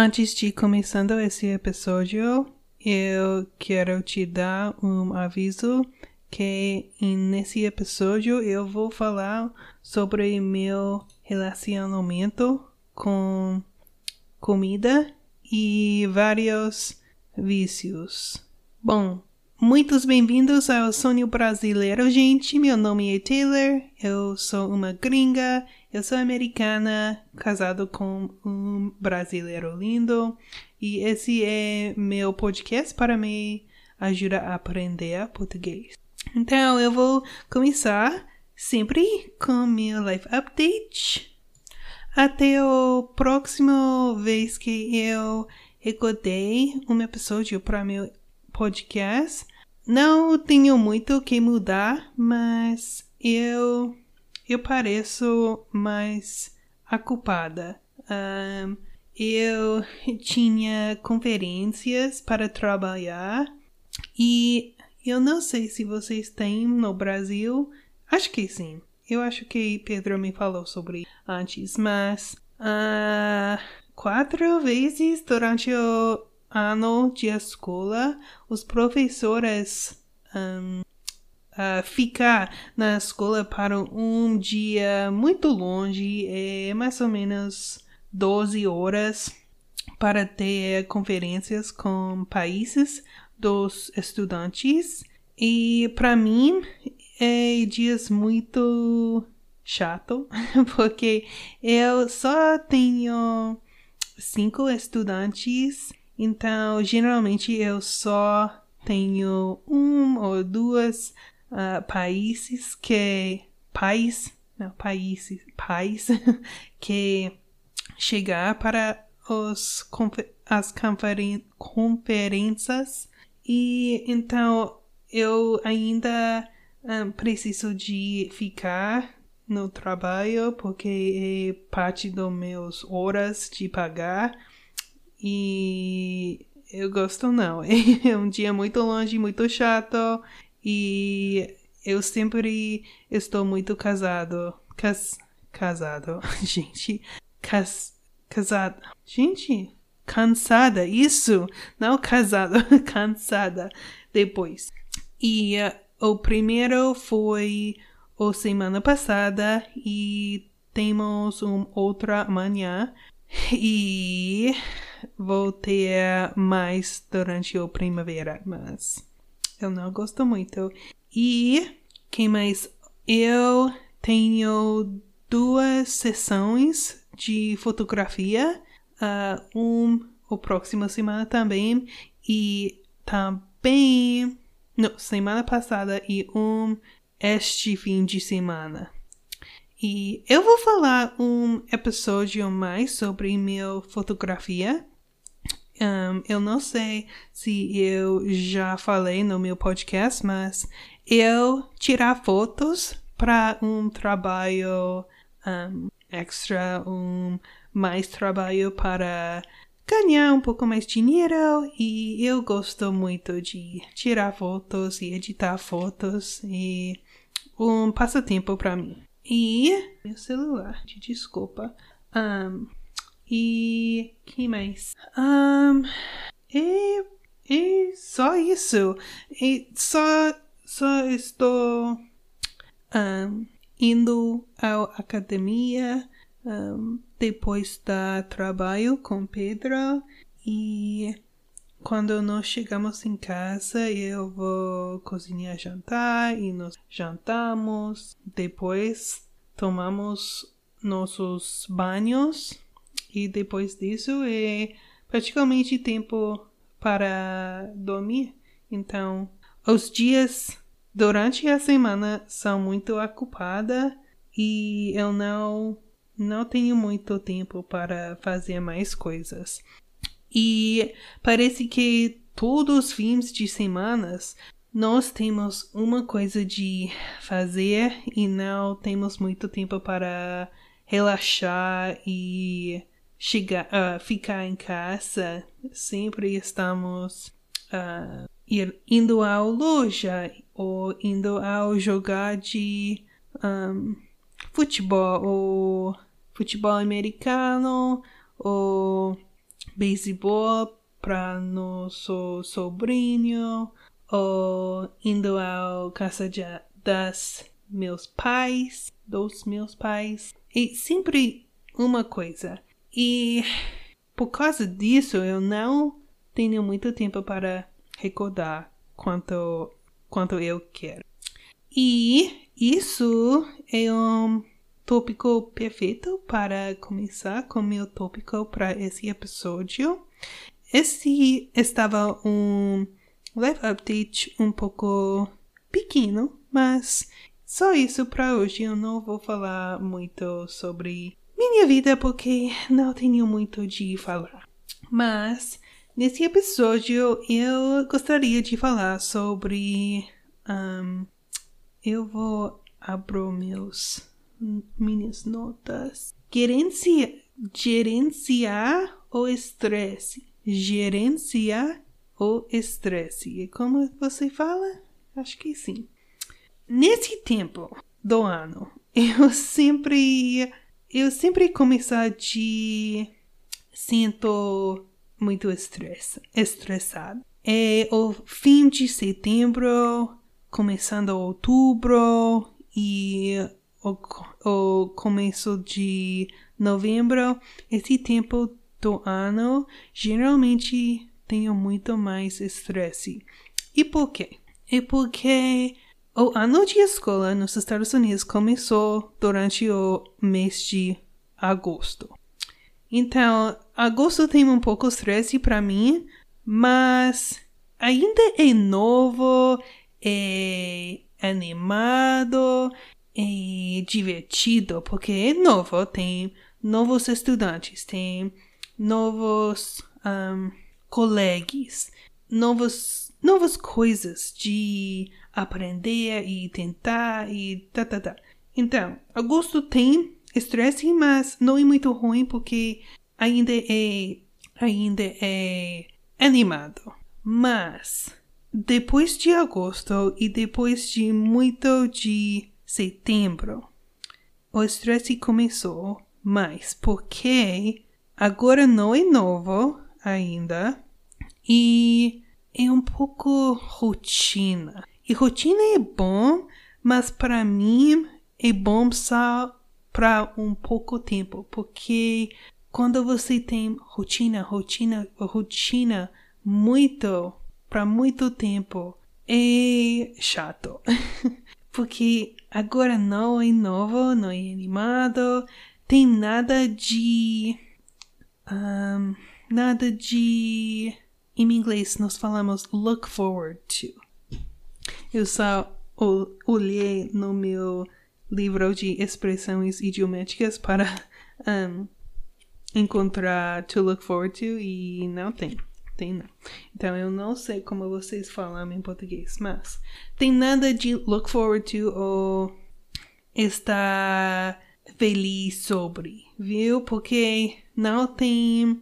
Antes de começando esse episódio, eu quero te dar um aviso que nesse episódio eu vou falar sobre meu relacionamento com comida e vários vícios. Bom, muitos bem-vindos ao Sonho Brasileiro, gente. Meu nome é Taylor, eu sou uma gringa, eu sou americana, casado com um brasileiro lindo, e esse é meu podcast para me ajudar a aprender português. Então, eu vou começar sempre com meu life update. Até o próximo vez que eu recordei um episódio para meu podcast. Não tenho muito que mudar, mas eu eu pareço mais ocupada. Um, eu tinha conferências para trabalhar e eu não sei se vocês têm no Brasil. Acho que sim. Eu acho que Pedro me falou sobre antes, mas uh, quatro vezes durante o ano de escola, os professores um, ficar na escola para um dia muito longe, é mais ou menos 12 horas para ter conferências com países dos estudantes. E para mim é dias muito chato, porque eu só tenho cinco estudantes, então geralmente eu só tenho um ou duas uh, países que país não países pais que chegar para os as conferen conferências. E então eu ainda um, preciso de ficar no trabalho porque é parte dos meus horas de pagar. E eu gosto não é um dia muito longe muito chato e eu sempre estou muito casado. Cas, casado. Gente. Cas, casado. Gente. Cansada. Isso. Não casado. cansada. Depois. E uh, o primeiro foi o semana passada. E temos um outra amanhã. E vou ter mais durante a primavera. Mas eu não gosto muito. E quem mais? Eu tenho duas sessões de fotografia. Uh, um o próximo semana também. E também. Não, semana passada e um este fim de semana. E eu vou falar um episódio mais sobre minha fotografia um, eu não sei se eu já falei no meu podcast, mas eu tirar fotos para um trabalho um, extra, um mais trabalho para ganhar um pouco mais dinheiro e eu gosto muito de tirar fotos e editar fotos e um passatempo para mim. E meu celular, de desculpa. Um, e que mais? Um, e, e só isso. E só, só estou um, indo à academia um, depois da trabalho com Pedro e quando nós chegamos em casa eu vou cozinhar jantar e nós jantamos depois tomamos nossos banhos e depois disso é praticamente tempo para dormir. Então, os dias durante a semana são muito ocupada e eu não não tenho muito tempo para fazer mais coisas. E parece que todos os fins de semanas nós temos uma coisa de fazer e não temos muito tempo para relaxar e chegar, uh, ficar em casa, sempre estamos uh, ir, indo à loja ou indo ao jogar de um, futebol ou futebol americano ou beisebol para nosso sobrinho, ou indo à casa de, das meus pais, dos meus pais. E sempre uma coisa. E por causa disso, eu não tenho muito tempo para recordar quanto, quanto eu quero. E isso é um tópico perfeito para começar com meu tópico para esse episódio. Esse estava um live update um pouco pequeno, mas só isso para hoje. Eu não vou falar muito sobre minha vida porque não tenho muito de falar. Mas nesse episódio eu gostaria de falar sobre. Um, eu vou abrir meus minhas notas. Gerencia, gerenciar o estresse. Gerenciar o estresse. E como você fala? Acho que sim. Nesse tempo do ano, eu sempre eu sempre começo de sinto muito estresse, estressado. É o fim de setembro, começando outubro e o, o começo de novembro. Esse tempo do ano geralmente tenho muito mais estresse. E por quê? É porque o ano de escola nos Estados Unidos começou durante o mês de agosto. Então, agosto tem um pouco estresse para mim, mas ainda é novo, é animado, é divertido, porque é novo, tem novos estudantes, tem novos um, colegas, novos, novas coisas de aprender e tentar e tá, tá, tá. Então, agosto tem estresse, mas não é muito ruim porque ainda é, ainda é animado. Mas, depois de agosto e depois de muito de setembro, o estresse começou mais porque agora não é novo ainda e é um pouco rotina. E rotina é bom, mas para mim é bom só para um pouco tempo, porque quando você tem rotina, rotina, rotina muito para muito tempo é chato. porque agora não é novo, não é animado, tem nada de um, nada de em inglês nós falamos look forward to eu só olhei no meu livro de expressões idiomáticas para um, encontrar to look forward to e não tem. Tem não. Então eu não sei como vocês falam em português, mas tem nada de look forward to ou estar feliz sobre, viu? Porque não tem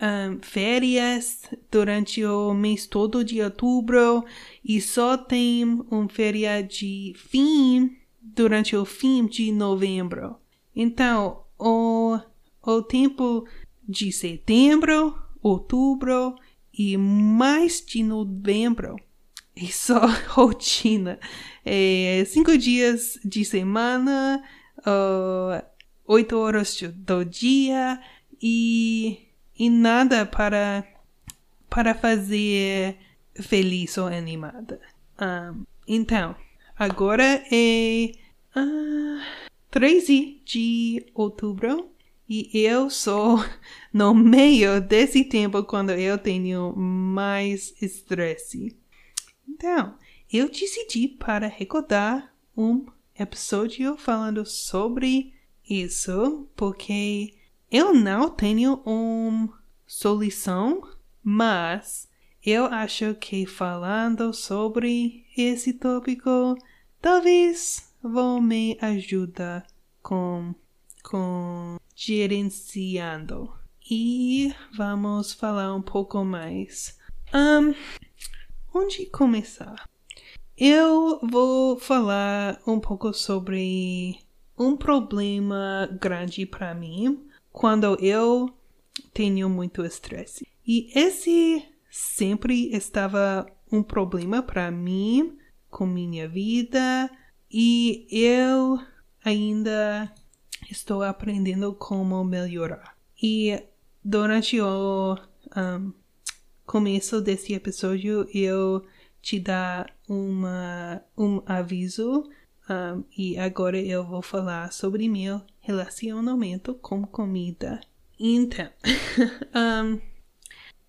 um, férias durante o mês todo de outubro e só tem um feriado de fim durante o fim de novembro. Então, o, o tempo de setembro, outubro e mais de novembro é só rotina. É cinco dias de semana, uh, oito horas do dia e e nada para para fazer feliz ou animada. Um, então, agora é uh, ah, 13 de outubro e eu sou no meio desse tempo quando eu tenho mais estresse. Então, eu decidi para recordar um episódio falando sobre isso, porque eu não tenho uma solução, mas eu acho que falando sobre esse tópico, talvez vão me ajudar com, com gerenciando. E vamos falar um pouco mais. Um, onde começar? Eu vou falar um pouco sobre um problema grande para mim quando eu tenho muito estresse. E esse sempre estava um problema para mim com minha vida e eu ainda estou aprendendo como melhorar. E durante o um, começo desse episódio eu te dar uma, um aviso um, e agora eu vou falar sobre meu relacionamento com comida. Então, um,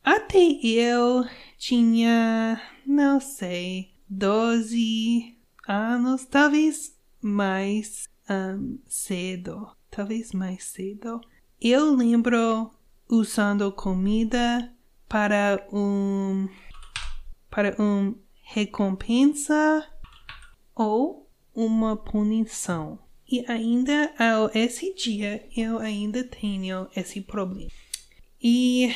até eu tinha, não sei, 12 anos, talvez mais um, cedo, talvez mais cedo. Eu lembro usando comida para um para um recompensa ou uma punição. E ainda ao esse dia eu ainda tenho esse problema. E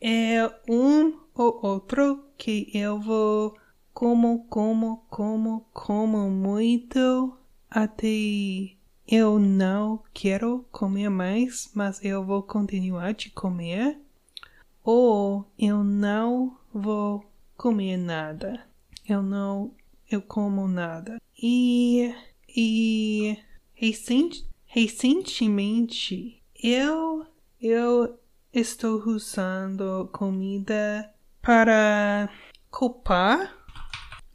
é um ou outro que eu vou como, como, como, como muito até eu não quero comer mais, mas eu vou continuar de comer. Ou eu não vou comer nada. Eu não, eu como nada. E, e recent, recentemente eu, eu estou usando comida para culpar,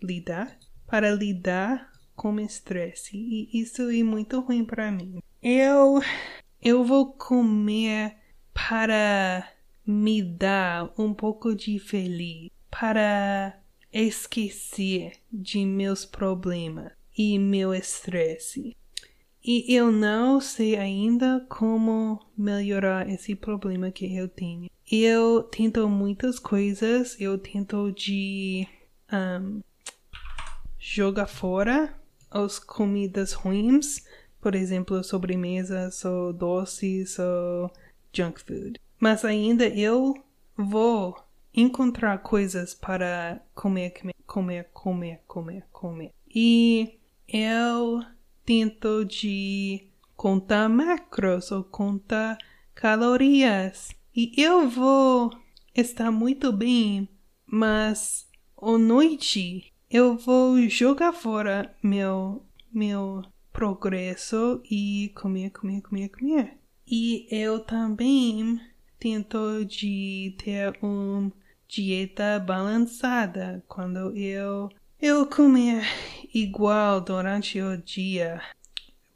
lidar, para lidar com estresse. E isso é muito ruim para mim. Eu, eu vou comer para me dar um pouco de feliz, para esquecer de meus problemas e meu estresse. E eu não sei ainda como melhorar esse problema que eu tenho. Eu tento muitas coisas, eu tento de um, jogar fora as comidas ruins, por exemplo, sobremesas ou doces ou junk food. Mas ainda eu vou encontrar coisas para comer, comer, comer, comer, comer. E eu tento de contar macros ou contar calorias. E eu vou estar muito bem, mas à noite eu vou jogar fora meu meu progresso e comer, comer, comer, comer. E eu também tento de ter uma dieta balançada quando eu eu comer igual durante o dia,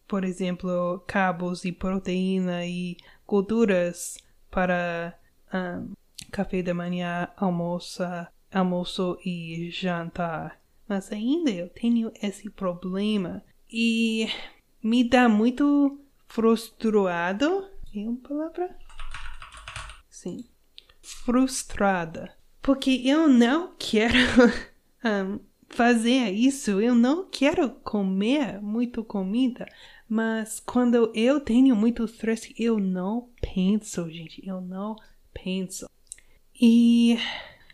por exemplo, cabos e proteína e gorduras para um, café da manhã, almoço, almoço e jantar. Mas ainda eu tenho esse problema e me dá muito frustrado. É uma palavra? Sim. Frustrada. Porque eu não quero um, fazer isso. Eu não quero comer muito comida, mas quando eu tenho muito estresse, eu não penso, gente. Eu não penso. E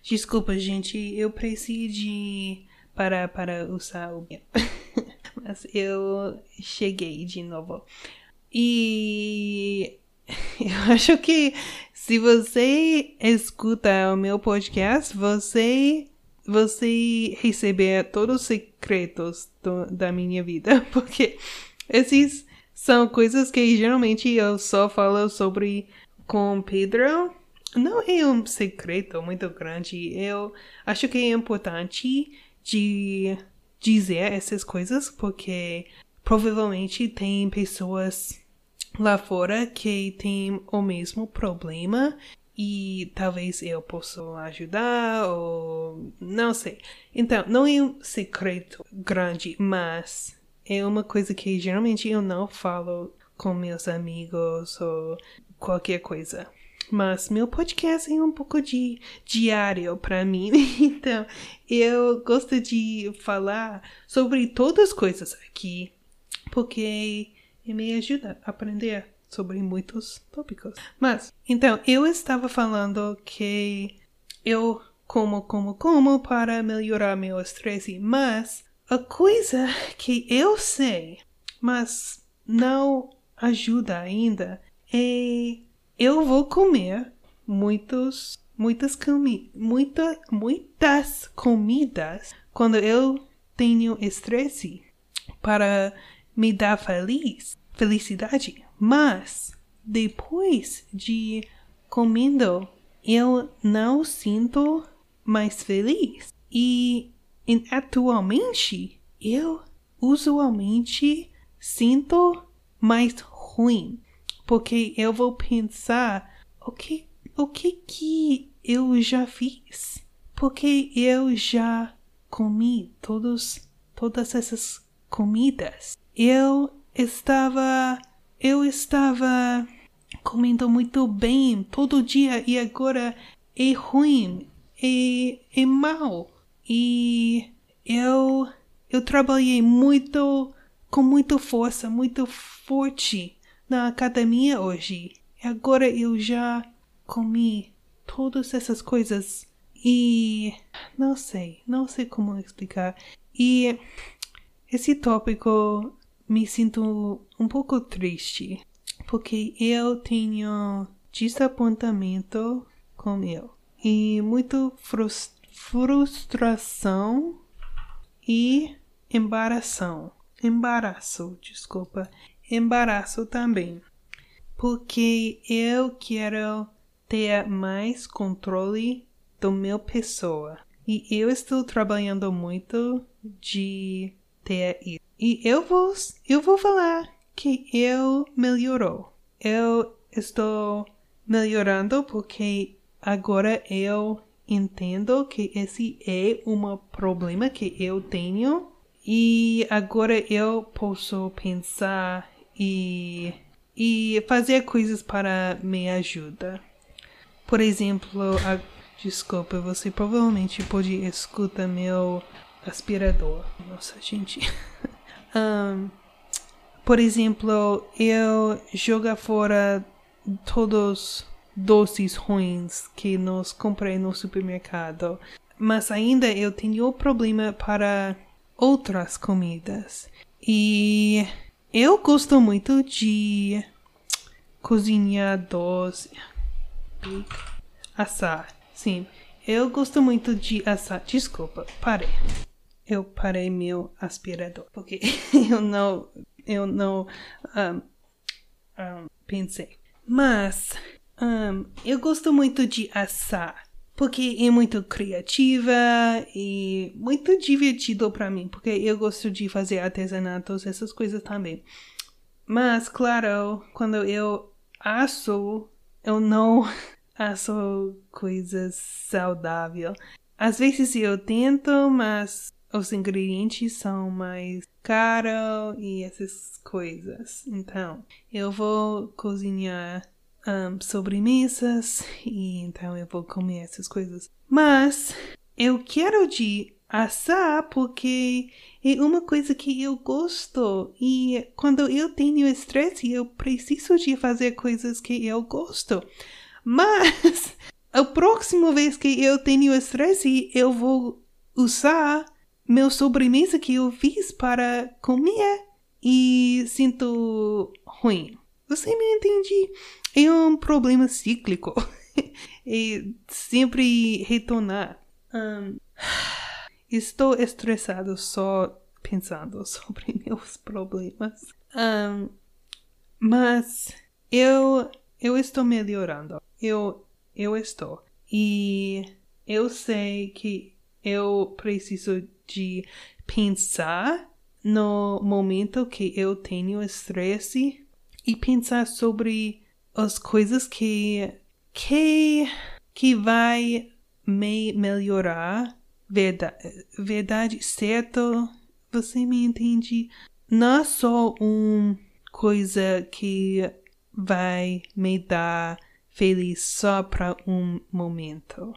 desculpa, gente, eu preciso de parar para usar o mas eu cheguei de novo. E eu acho que se você escuta o meu podcast, você você receber todos os secretos do, da minha vida, porque esses são coisas que geralmente eu só falo sobre com Pedro. Não é um secreto muito grande. Eu acho que é importante de dizer essas coisas porque provavelmente tem pessoas lá fora que têm o mesmo problema e talvez eu possa ajudar ou não sei. Então, não é um secreto grande, mas é uma coisa que geralmente eu não falo com meus amigos ou qualquer coisa. Mas meu podcast é um pouco de diário para mim, então eu gosto de falar sobre todas as coisas aqui, porque me ajuda a aprender sobre muitos tópicos. Mas, então, eu estava falando que eu como, como, como para melhorar meu estresse, mas a coisa que eu sei, mas não ajuda ainda, é eu vou comer muitos, muitas, comi muita, muitas comidas quando eu tenho estresse para me dar feliz, felicidade. Mas depois de comendo, eu não sinto mais feliz. E atualmente eu usualmente sinto mais ruim, porque eu vou pensar o que o que que eu já fiz, porque eu já comi todos todas essas comidas. Eu estava eu estava comendo muito bem todo dia e agora é ruim, é, é mal. E eu eu trabalhei muito com muita força, muito forte na academia hoje. Agora eu já comi todas essas coisas e não sei, não sei como explicar. E esse tópico me sinto um pouco triste porque eu tenho desapontamento com eu e muito frustração e embaração. Embaraço, desculpa. Embaraço também. Porque eu quero ter mais controle do meu pessoa. E eu estou trabalhando muito de ter isso. E eu vou, eu vou falar que eu melhorou. Eu estou melhorando porque agora eu entendo que esse é um problema que eu tenho e agora eu posso pensar e, e fazer coisas para me ajudar. Por exemplo, a, desculpa, você provavelmente pode escutar meu aspirador. Nossa, gente. por exemplo, eu jogo fora todos doces ruins que nós comprei no supermercado. Mas ainda eu tenho problema para outras comidas. E eu gosto muito de cozinhar doce, assar. Sim, eu gosto muito de assar. Desculpa, parei. Eu parei meu aspirador porque eu não, eu não um, um, pensei. Mas um, eu gosto muito de assar porque é muito criativa e muito divertido para mim, porque eu gosto de fazer artesanatos, essas coisas também. Mas, claro, quando eu asso, eu não asso coisas saudáveis. Às vezes eu tento, mas os ingredientes são mais caros e essas coisas. Então, eu vou cozinhar um, sobremesas e então eu vou comer essas coisas. Mas eu quero de assar porque é uma coisa que eu gosto e quando eu tenho estresse eu preciso de fazer coisas que eu gosto. Mas a próxima vez que eu tenho estresse eu vou usar meu sobremesa que eu fiz para comer e sinto ruim. Você me entende? é um problema cíclico. e sempre retornar. Um, estou estressado só pensando sobre meus problemas. Um, mas eu eu estou melhorando. Eu eu estou. E eu sei que eu preciso de pensar no momento que eu tenho estresse e pensar sobre as coisas que que que vai me melhorar. Verdade, verdade certo você me entende? Não é só uma coisa que vai me dar feliz só para um momento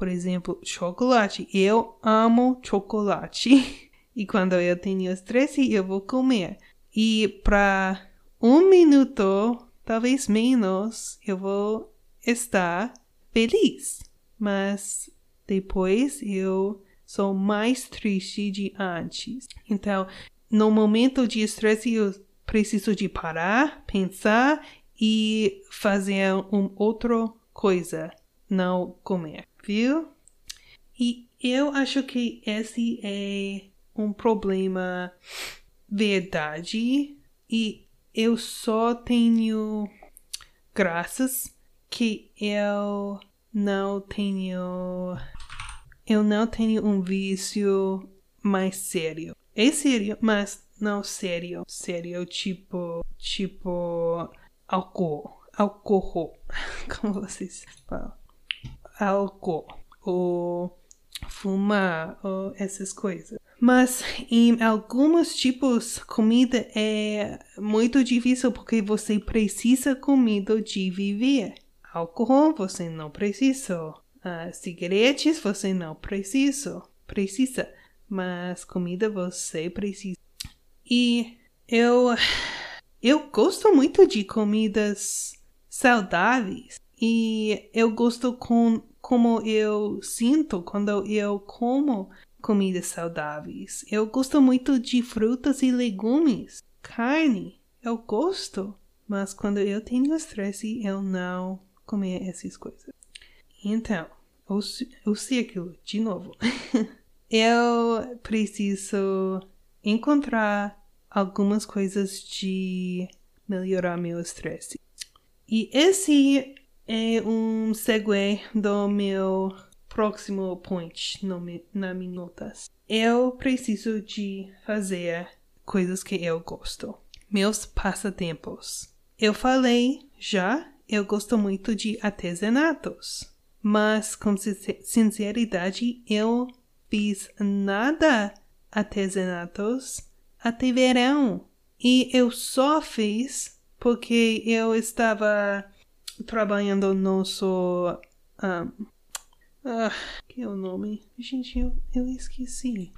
por exemplo chocolate eu amo chocolate e quando eu tenho estresse eu vou comer e para um minuto talvez menos, eu vou estar feliz. Mas depois eu sou mais triste de antes. Então, no momento de estresse, eu preciso de parar, pensar e fazer uma outra coisa não comer, viu? E eu acho que esse é um problema verdade e eu só tenho graças que eu não tenho eu não tenho um vício mais sério. É sério, mas não sério. Sério, tipo, tipo álcool. Álcool. Como vocês falam? Álcool. Ou fumar, ou essas coisas. Mas em alguns tipos, comida é muito difícil porque você precisa comida de viver. Álcool você não precisa. Uh, cigaretes você não precisa. Precisa. Mas comida você precisa. E eu eu gosto muito de comidas saudáveis e eu gosto com como eu sinto quando eu como comidas saudáveis. Eu gosto muito de frutas e legumes, carne. Eu gosto, mas quando eu tenho estresse, eu não comer essas coisas. Então, o, o círculo, de novo. eu preciso encontrar algumas coisas de melhorar meu estresse. E esse é um segue do meu próximo point na minhas notas. Eu preciso de fazer coisas que eu gosto. Meus passatempos. Eu falei já, eu gosto muito de artesanatos. Mas, com sinceridade, eu fiz nada artesanatos até verão. E eu só fiz porque eu estava trabalhando no nosso um, ah, que é o nome? Gente, eu, eu esqueci.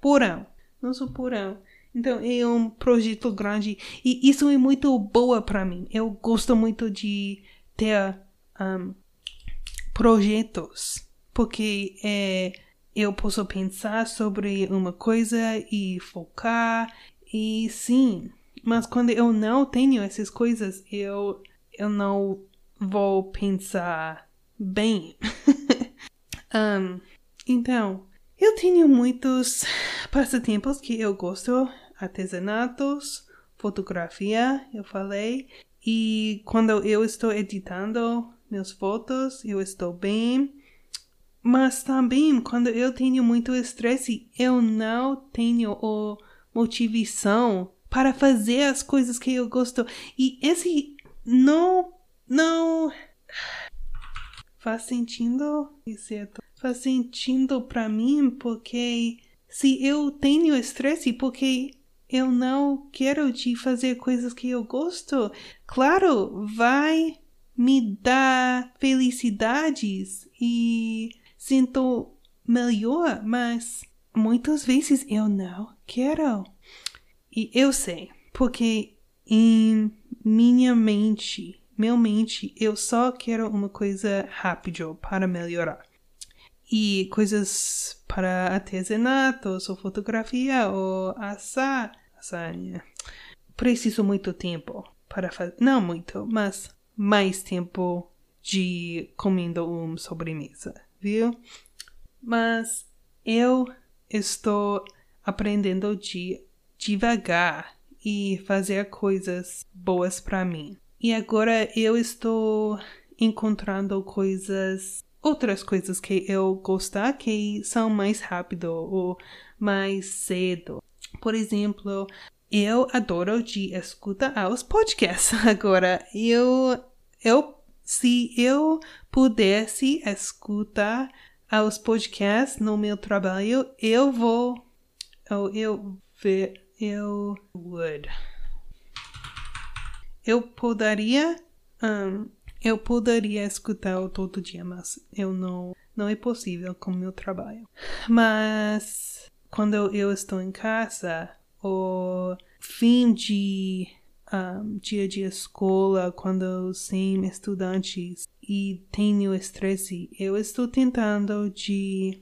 Porão. Nosso porão. Então, é um projeto grande e isso é muito boa para mim. Eu gosto muito de ter um, projetos, porque é, eu posso pensar sobre uma coisa e focar, e sim, mas quando eu não tenho essas coisas, eu, eu não vou pensar bem. um, então, eu tenho muitos passatempos que eu gosto, artesanatos, fotografia, eu falei, e quando eu estou editando meus fotos, eu estou bem. Mas também, quando eu tenho muito estresse, eu não tenho a motivação para fazer as coisas que eu gosto. E esse não, não faz sentido, certo? Faz sentido para mim porque se eu tenho estresse porque eu não quero de fazer coisas que eu gosto, claro, vai me dar felicidades e sinto melhor, mas muitas vezes eu não quero. E eu sei, porque em minha mente meu mente, eu só quero uma coisa rápida para melhorar. E coisas para artesanatos, ou fotografia, ou assar. assar né? Preciso muito tempo para fazer. Não muito, mas mais tempo de comendo uma sobremesa, viu? Mas eu estou aprendendo de devagar e fazer coisas boas para mim. E agora eu estou encontrando coisas, outras coisas que eu gostar que são mais rápido ou mais cedo. Por exemplo, eu adoro de escutar os podcasts. Agora, eu, eu, se eu pudesse escutar os podcasts no meu trabalho, eu vou, eu, eu, eu would eu poderia um, eu poderia escutar todo dia, mas eu não não é possível com meu trabalho. Mas quando eu estou em casa, o fim de um, dia de escola, quando sem estudantes e tenho estresse, eu estou tentando de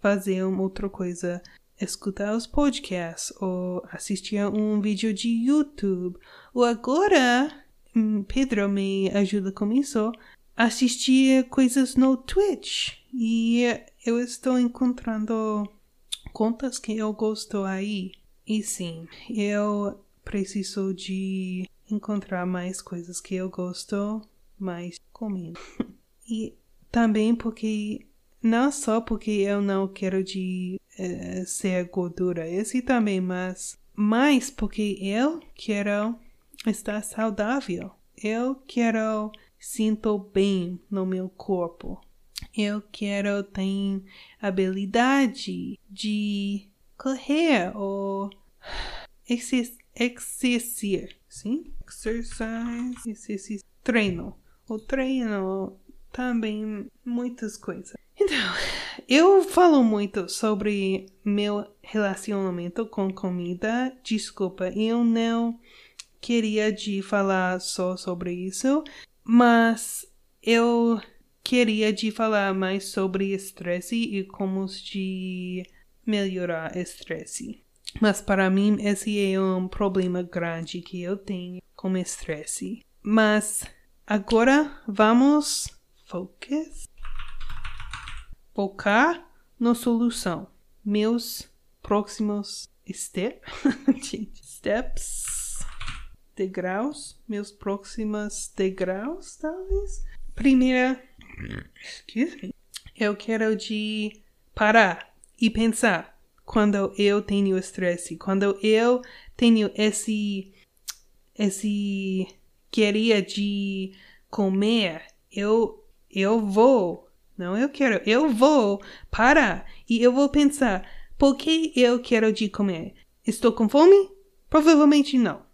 fazer uma outra coisa escutar os podcasts ou assistir a um vídeo de YouTube. Ou agora, hum, Pedro me ajuda com isso, assistir coisas no Twitch. E eu estou encontrando contas que eu gosto aí. E sim, eu preciso de encontrar mais coisas que eu gosto mais comendo. e também porque não só porque eu não quero de uh, ser gordura, esse também, mas mais porque eu quero estar saudável. Eu quero sinto bem no meu corpo. Eu quero ter habilidade de correr ou exercer, sim? Exercise, exercício, treino. O treino também muitas coisas. Então, eu falo muito sobre meu relacionamento com comida. Desculpa, eu não queria de falar só sobre isso, mas eu queria de falar mais sobre estresse e como de melhorar estresse. Mas para mim esse é um problema grande que eu tenho com estresse. Mas agora vamos focus focar na solução. Meus próximos step, steps degraus, meus próximos degraus, talvez. Primeira, excuse me, eu quero de parar e pensar quando eu tenho estresse, quando eu tenho esse esse queria de comer, eu eu vou, não eu quero, eu vou parar e eu vou pensar, por que eu quero de comer? Estou com fome? Provavelmente não.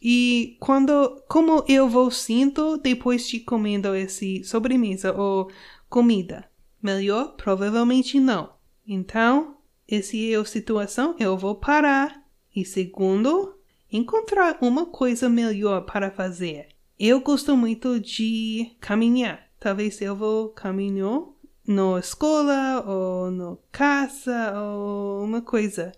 E quando, como eu vou sinto depois de comendo esse sobremesa ou comida? Melhor? Provavelmente não. Então, essa é a situação, eu vou parar. E segundo, encontrar uma coisa melhor para fazer. Eu gosto muito de caminhar. Talvez eu vou caminhar na escola ou na casa ou uma coisa.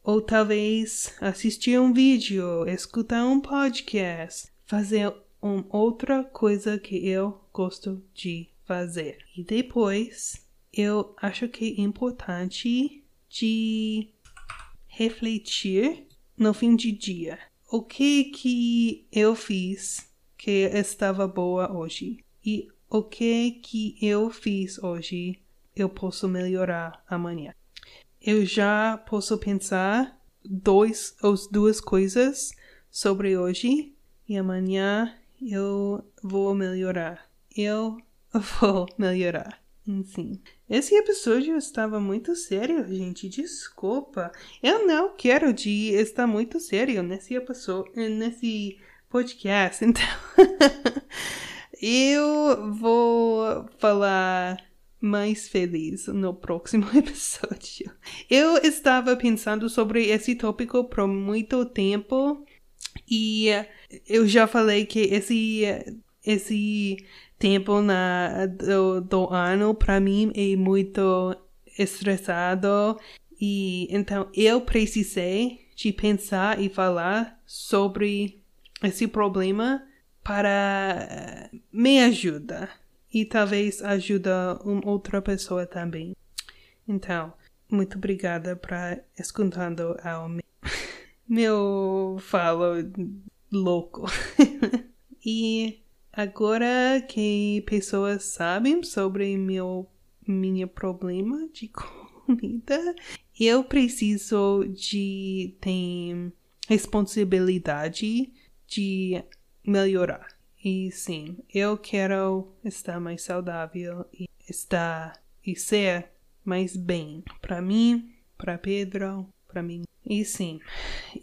Ou talvez assistir um vídeo, escutar um podcast, fazer uma outra coisa que eu gosto de fazer. E depois, eu acho que é importante de refletir no fim de dia. O que que eu fiz que estava boa hoje? E o que que eu fiz hoje eu posso melhorar amanhã? eu já posso pensar dois ou duas coisas sobre hoje e amanhã eu vou melhorar. Eu vou melhorar. Enfim. Esse episódio estava muito sério, gente. Desculpa. Eu não quero de estar muito sério nesse episódio, nesse podcast. Então, eu vou falar mais feliz no próximo episódio. Eu estava pensando sobre esse tópico por muito tempo e eu já falei que esse esse tempo na do, do ano para mim é muito estressado e então eu precisei de pensar e falar sobre esse problema para me ajudar e talvez ajuda uma outra pessoa também. Então, muito obrigada para escutando ao meu, meu falo louco. e agora que pessoas sabem sobre meu minha problema de comida, eu preciso de ter responsabilidade de melhorar. E sim, eu quero estar mais saudável e estar e ser mais bem para mim, para Pedro, para mim. E sim,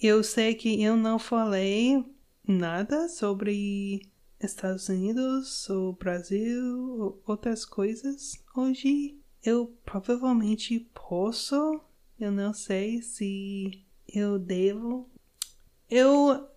eu sei que eu não falei nada sobre Estados Unidos ou Brasil ou outras coisas hoje. Eu provavelmente posso, eu não sei se eu devo. Eu,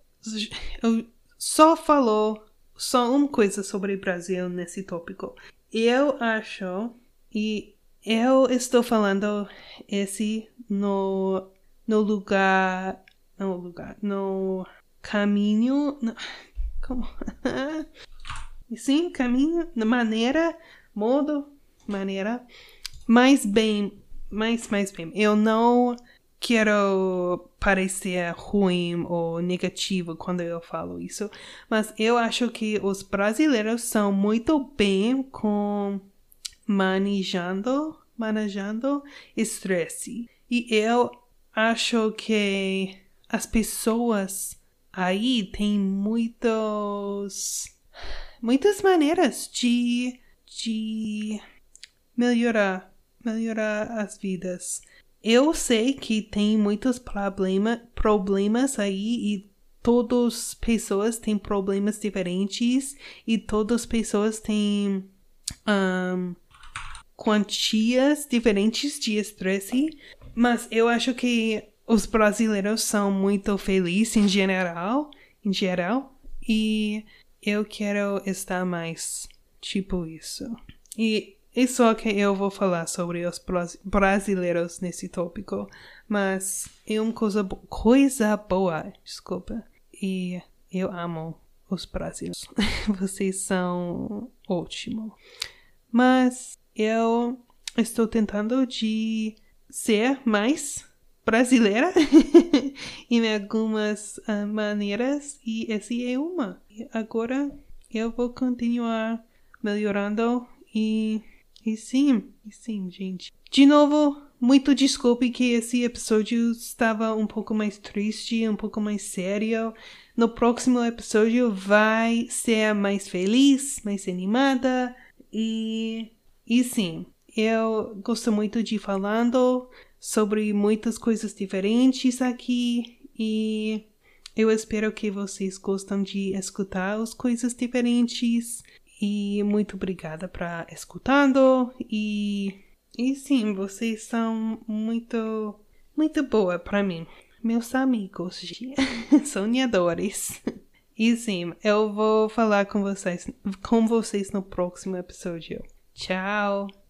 eu só falou só uma coisa sobre o Brasil nesse tópico. Eu acho, e eu estou falando esse no, no lugar, no lugar, no caminho, no, como? Sim, caminho, maneira, modo, maneira, mais bem, mais, mais bem. Eu não quero parecer ruim ou negativo quando eu falo isso, mas eu acho que os brasileiros são muito bem com manejando, manejando estresse. E eu acho que as pessoas aí têm muitos muitas maneiras de de melhorar melhorar as vidas. Eu sei que tem muitos problema, problemas aí e todas as pessoas têm problemas diferentes e todas as pessoas têm um, quantias diferentes de estresse, mas eu acho que os brasileiros são muito felizes em geral, em geral, e eu quero estar mais tipo isso. E é só que eu vou falar sobre os brasileiros nesse tópico, mas é uma coisa, bo coisa boa, desculpa. E eu amo os brasileiros. Vocês são ótimos. Mas eu estou tentando de ser mais brasileira em algumas uh, maneiras e essa é uma. Agora eu vou continuar melhorando e e sim, e sim, gente. De novo, muito desculpe que esse episódio estava um pouco mais triste, um pouco mais sério. No próximo episódio vai ser mais feliz, mais animada e e sim, eu gosto muito de falando sobre muitas coisas diferentes aqui e eu espero que vocês gostam de escutar as coisas diferentes e muito obrigada para escutando e e sim, vocês são muito muito boa para mim. Meus amigos, sonhadores. E sim, eu vou falar com vocês com vocês no próximo episódio. Tchau.